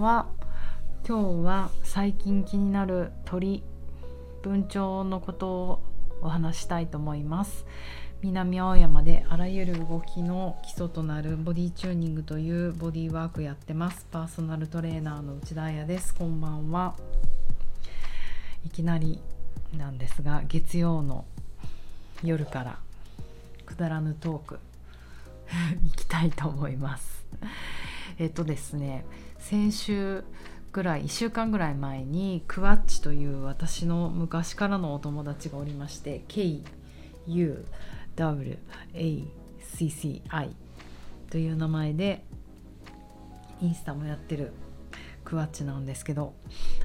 んは今日は最近気になる鳥文鳥のことをお話したいと思います。南青山であらゆる動きの基礎となるボディチューニングというボディワークやってます。パーソナルトレーナーの内田彩です。こんばんは。いきなりなんですが月曜の夜からくだらぬトーク いきたいと思います。えっとですね先週ぐらい1週間ぐらい前にクワッチという私の昔からのお友達がおりまして KUWACCI という名前でインスタもやってるクワッチなんですけど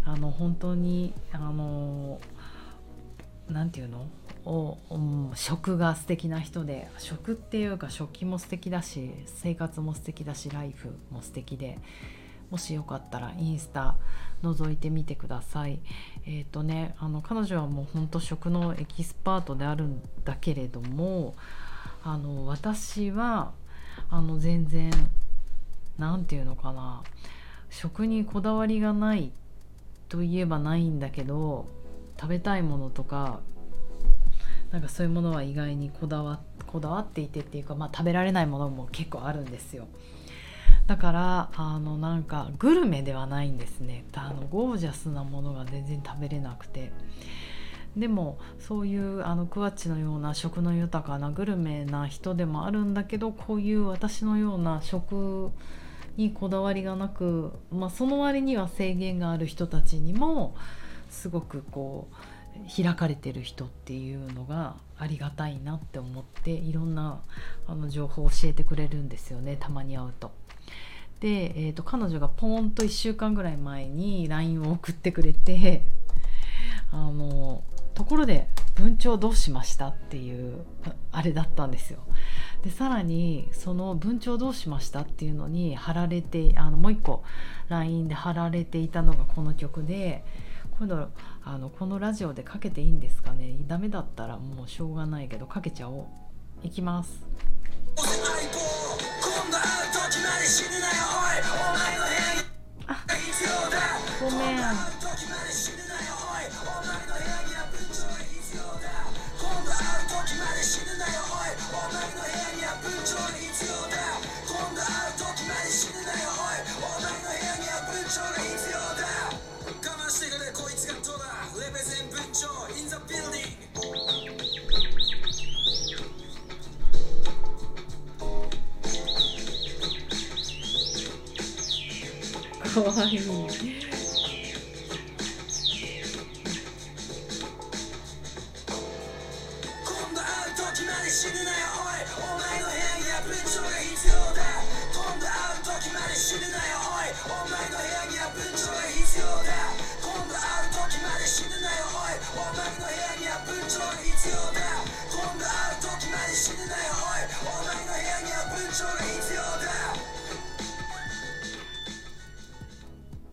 あの本当にあの何て言うの？を、うん、食が素敵な人で食っていうか食器も素敵だし生活も素敵だしライフも素敵でもしよかったらインスタ覗いてみてください。えっ、ー、とねあの彼女はもうほんと食のエキスパートであるんだけれどもあの私はあの全然何て言うのかな食にこだわりがないといえばないんだけど食べたいものとかなんかそういうものは意外にこだわこだわっていてっていうか、まあ、食べられないものも結構あるんですよ。だからあのなんかグルメではないんですねあのゴージャスなものが全然食べれなくてでもそういうあのクワッチのような食の豊かなグルメな人でもあるんだけどこういう私のような食にこだわりがなく、まあ、その割には制限がある人たちにもすごくこう開かれてる人っていうのがありがたいなって思っていろんなあの情報を教えてくれるんですよねたまに会うと。で、えーと、彼女がポーンと1週間ぐらい前に LINE を送ってくれてあのところで文鳥どうしましたっていうあれだったんですよ。でさらにその文鳥どうしましたっていうのに貼られてあのもう一個 LINE で貼られていたのがこの曲で今度あのこのラジオでかけていいんですかね？ダメだったらもうしょうがないけどかけちゃおう。いきます。ごめんかわい。い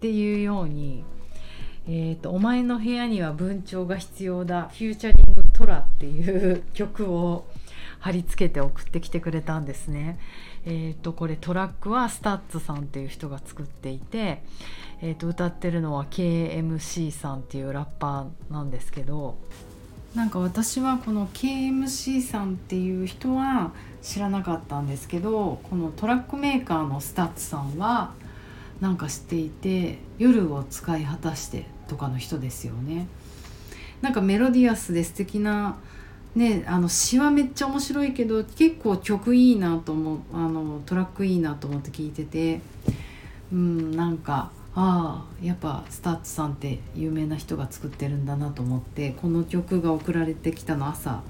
っていうように、えーと「お前の部屋には文鳥が必要だ」フューチャリングトラっていう曲を貼り付けて送ってきてくれたんですね。えー、とこれトラックは STUTS さんっていう人が作っていて、えー、と歌ってるのは KMC さんっていうラッパーなんですけどなんか私はこの KMC さんっていう人は知らなかったんですけどこのトラックメーカーの STUTS さんはなんか知っていて夜を使い果たしてとかの人ですよね。なんかメロディアスで素敵なねあの詩はめっちゃ面白いけど結構曲いいなと思うあのトラックいいなと思って聞いててうんなんかああやっぱ STUTS さんって有名な人が作ってるんだなと思ってこの曲が送られてきたの朝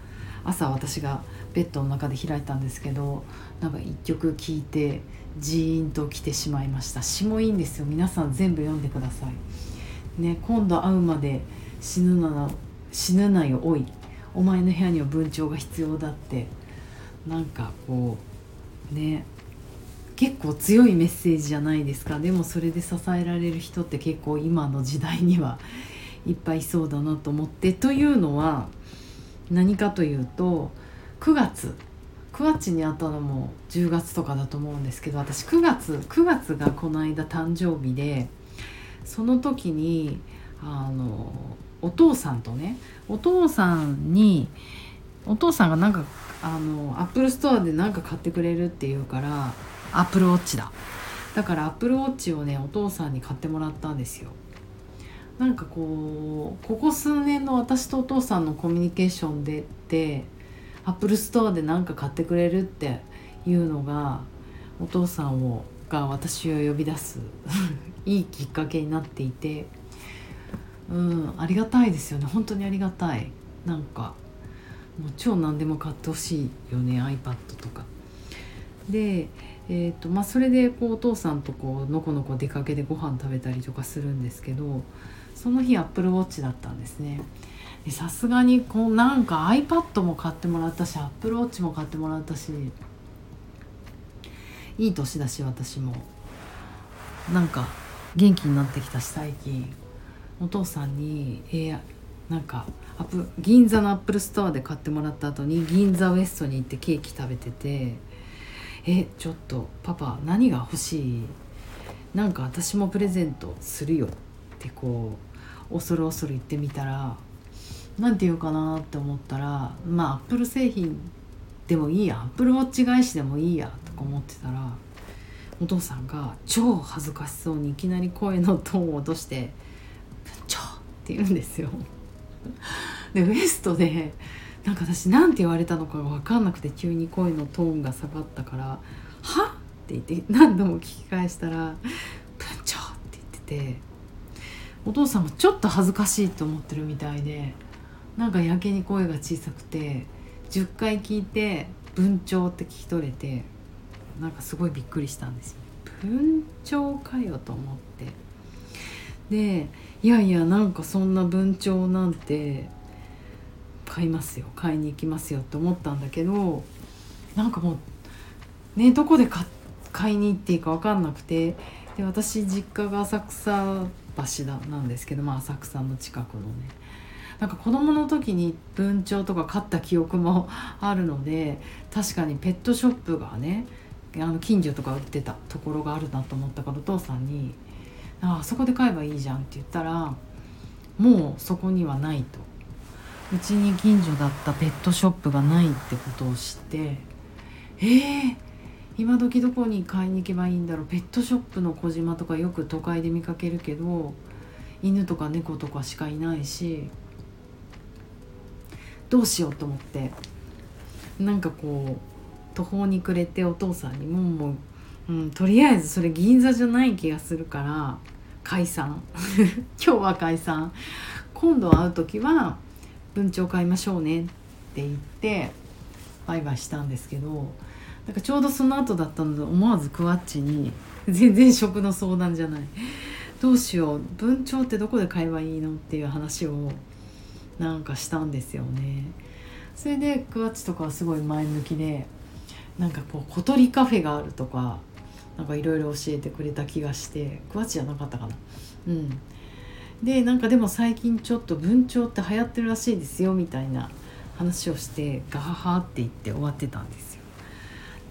朝私がベッドの中で開いたんですけどなんか一曲聴いてジーンと来てしまいました。詩もいいんですよ。皆さん全部読んでください。ね今度会うまで死ぬなら死ぬなよおい。お前の部屋には文鳥が必要だって。なんかこうね結構強いメッセージじゃないですか。でもそれで支えられる人って結構今の時代にはいっぱいいそうだなと思って。というのは何かというと9月。9月にあったのも10月とかだと思うんですけど私9月9月がこの間誕生日でその時にあのお父さんとねお父さんにお父さんがなんかあのアップルストアで何か買ってくれるっていうからアップルウォッチだ。だからアップルウォッチをねお父さんに買ってもらったんですよ。なんかこうここ数年の私とお父さんのコミュニケーションでってアップルストアで何か買ってくれるっていうのがお父さんをが私を呼び出す いいきっかけになっていてうんありがたいですよね本当にありがたいなんかもう超何でも買ってほしいよね iPad とか。で、えーとまあ、それでこうお父さんとこうのこのこ出かけでご飯食べたりとかするんですけどその日 Apple Watch だったんですね。さすがにこうなんか iPad も買ってもらったし Apple Watch も買ってもらったしいい年だし私も。なんか元気になってきたし最近。お父さんに、えー、なんかアップ銀座のアップルストアで買ってもらった後に銀座ウエストに行ってケーキ食べてて「えちょっとパパ何が欲しい？なんか私もプレゼントするよ」ってこう恐る恐る言ってみたら何て言うかなって思ったらまあアップル製品でもいいやアップルウォッチ返しでもいいやとか思ってたらお父さんが超恥ずかしそうにいきなり声のトーンを落として「部長!」って言うんですよ。でウエストでなんか私何て言われたのかが分かんなくて急に声のトーンが下がったから「はっ?」って言って何度も聞き返したら「文鳥!」って言っててお父さんもちょっと恥ずかしいと思ってるみたいでなんかやけに声が小さくて10回聞いて「文鳥」って聞き取れてなんかすごいびっくりしたんですよ。文鳥かよと思ってでいやいやなんかそんな文鳥なんて買いますよ買いに行きますよって思ったんだけどなんかもうねどこで買いに行っていいか分かんなくてで私実家が浅草橋だなんですけど、まあ、浅草の近くのね。なんか子供の時に文鳥とか買った記憶もあるので確かにペットショップがねあの近所とか売ってたところがあるなと思ったからお父さんにああそこで買えばいいじゃんって言ったらもうそこにはないとうちに近所だったペットショップがないってことを知ってえー、今時どこに買いに行けばいいんだろう？ペットショップの小島とかよく都会で見かけるけど犬とか猫とかしかいないしどうしようと思って。なんかこう途方に暮れてお父さんにももう、うん、とりあえずそれ銀座じゃない気がするから解散。今日は解散。今度会う時は文鳥買いましょうねって言ってバイバイしたんですけどなんかちょうどその後だったので思わずクワッチに 全然食の相談じゃない。どうしよう文鳥ってどこで買えばいいのっていう話をなんかしたんですよね。それでクワッチとかはすごい前向きでなんかこう小鳥カフェがあるとかなんかいろいろ教えてくれた気がしてクワッチじゃなかったかな。うん。でなんかでも最近ちょっと文鳥って流行ってるらしいですよみたいな話をしてガハハって言って終わってたんです。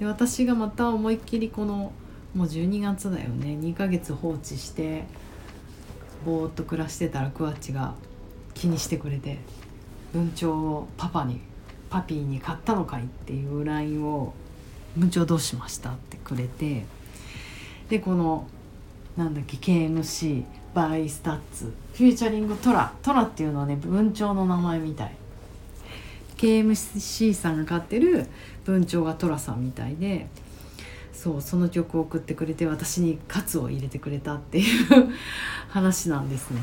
で私がまた思いっきりこのもう12月だよね2ヶ月放置してぼーっと暮らしてたらクワッチが気にしてくれて文鳥をパパにパピーに買ったのかいっていう LINE を「文鳥どうしました?」ってくれてでこのなんだっけ KMC バイスタッツフューチャリングトラトラっていうのはね文鳥の名前みたい KMC さんが飼ってる文鳥がトラさんみたいでそうその曲を送ってくれて私にカツを入れてくれたっていう話なんですね。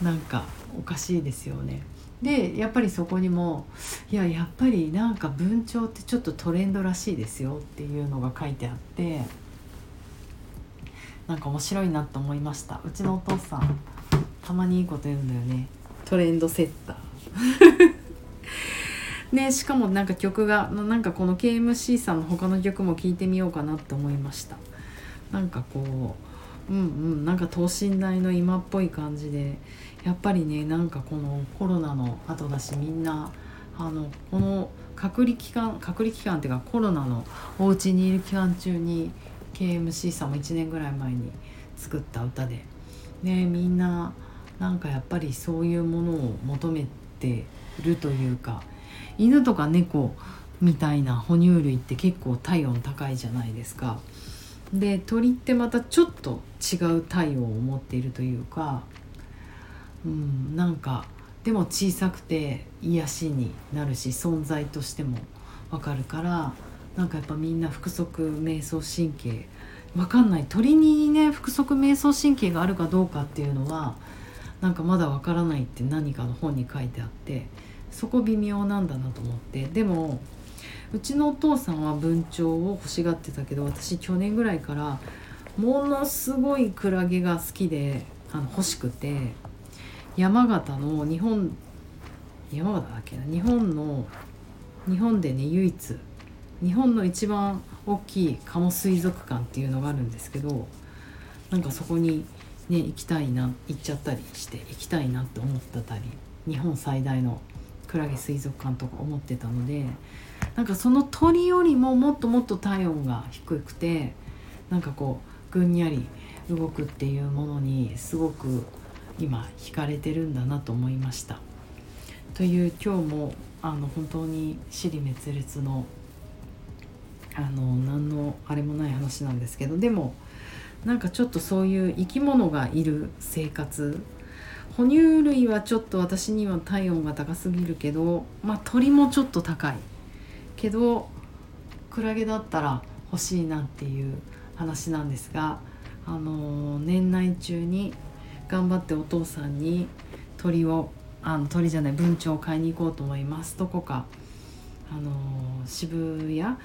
なんかおかしいですよね。でやっぱりそこにもいややっぱりなんか文鳥ってちょっとトレンドらしいですよっていうのが書いてあってなんか面白いなと思いました。うちのお父さんたまにいいこと言うんだよね。トレンドセッター。ねしかもなんか曲がなんかこの KMC さんの他の曲も聴いてみようかなって思いました。なんかこううんうんなんか等身大の今っぽい感じでやっぱりねなんかこのコロナの後だしみんなあのこの隔離期間隔離期間っていうかコロナのお家にいる期間中に KMC さんも1年ぐらい前に作った歌でねみんななんかやっぱりそういうものを求めてるというか犬とか猫みたいな哺乳類って結構体温高いじゃないですか。で鳥ってまたちょっと違う体温を持っているというか、うん、なんかでも小さくて癒しになるし存在としてもわかるからなんかやっぱみんな腹側瞑想神経わかんない鳥にね腹側瞑想神経があるかどうかっていうのはなんかまだわからないって何かの本に書いてあってそこ微妙なんだなと思って。でもうちのお父さんは文鳥を欲しがってたけど私去年ぐらいからものすごいクラゲが好きであの欲しくて山形の日本山形だっけな？日本の日本でね唯一日本の一番大きい鴨水族館っていうのがあるんですけどなんかそこにね行きたいな行っちゃったりして行きたいなって思ってたり日本最大のクラゲ水族館とか思ってたのでなんかその鳥よりももっともっと体温が低くてなんかこうぐんにゃり動くっていうものにすごく今惹かれてるんだなと思いました。という今日もあの本当に死に滅裂のあの何のあれもない話なんですけどでもなんかちょっとそういう生き物がいる生活哺乳類はちょっと私には体温が高すぎるけどまあ鳥もちょっと高いけどクラゲだったら欲しいなっていう話なんですが、あの年内中に頑張ってお父さんに鳥をあの鳥じゃない文鳥を買いに行こうと思います。どこか、あの渋谷あ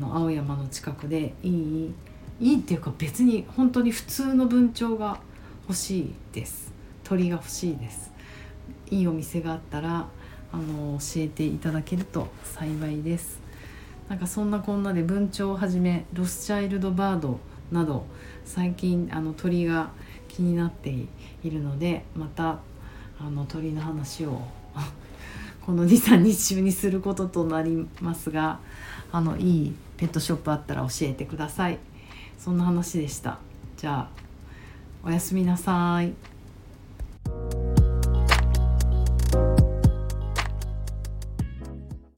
の青山の近くでいいいいっていうか別に本当に普通の文鳥が欲しいです。鳥が欲しいです。いいお店があったらあの教えていただけると幸いです。なんかそんなこんなで文鳥をはじめロスチャイルドバードなど最近あの鳥が気になっているのでまたあの鳥の話を この23日中にすることとなりますがあのいいペットショップあったら教えてくださいそんな話でしたじゃあおやすみなさい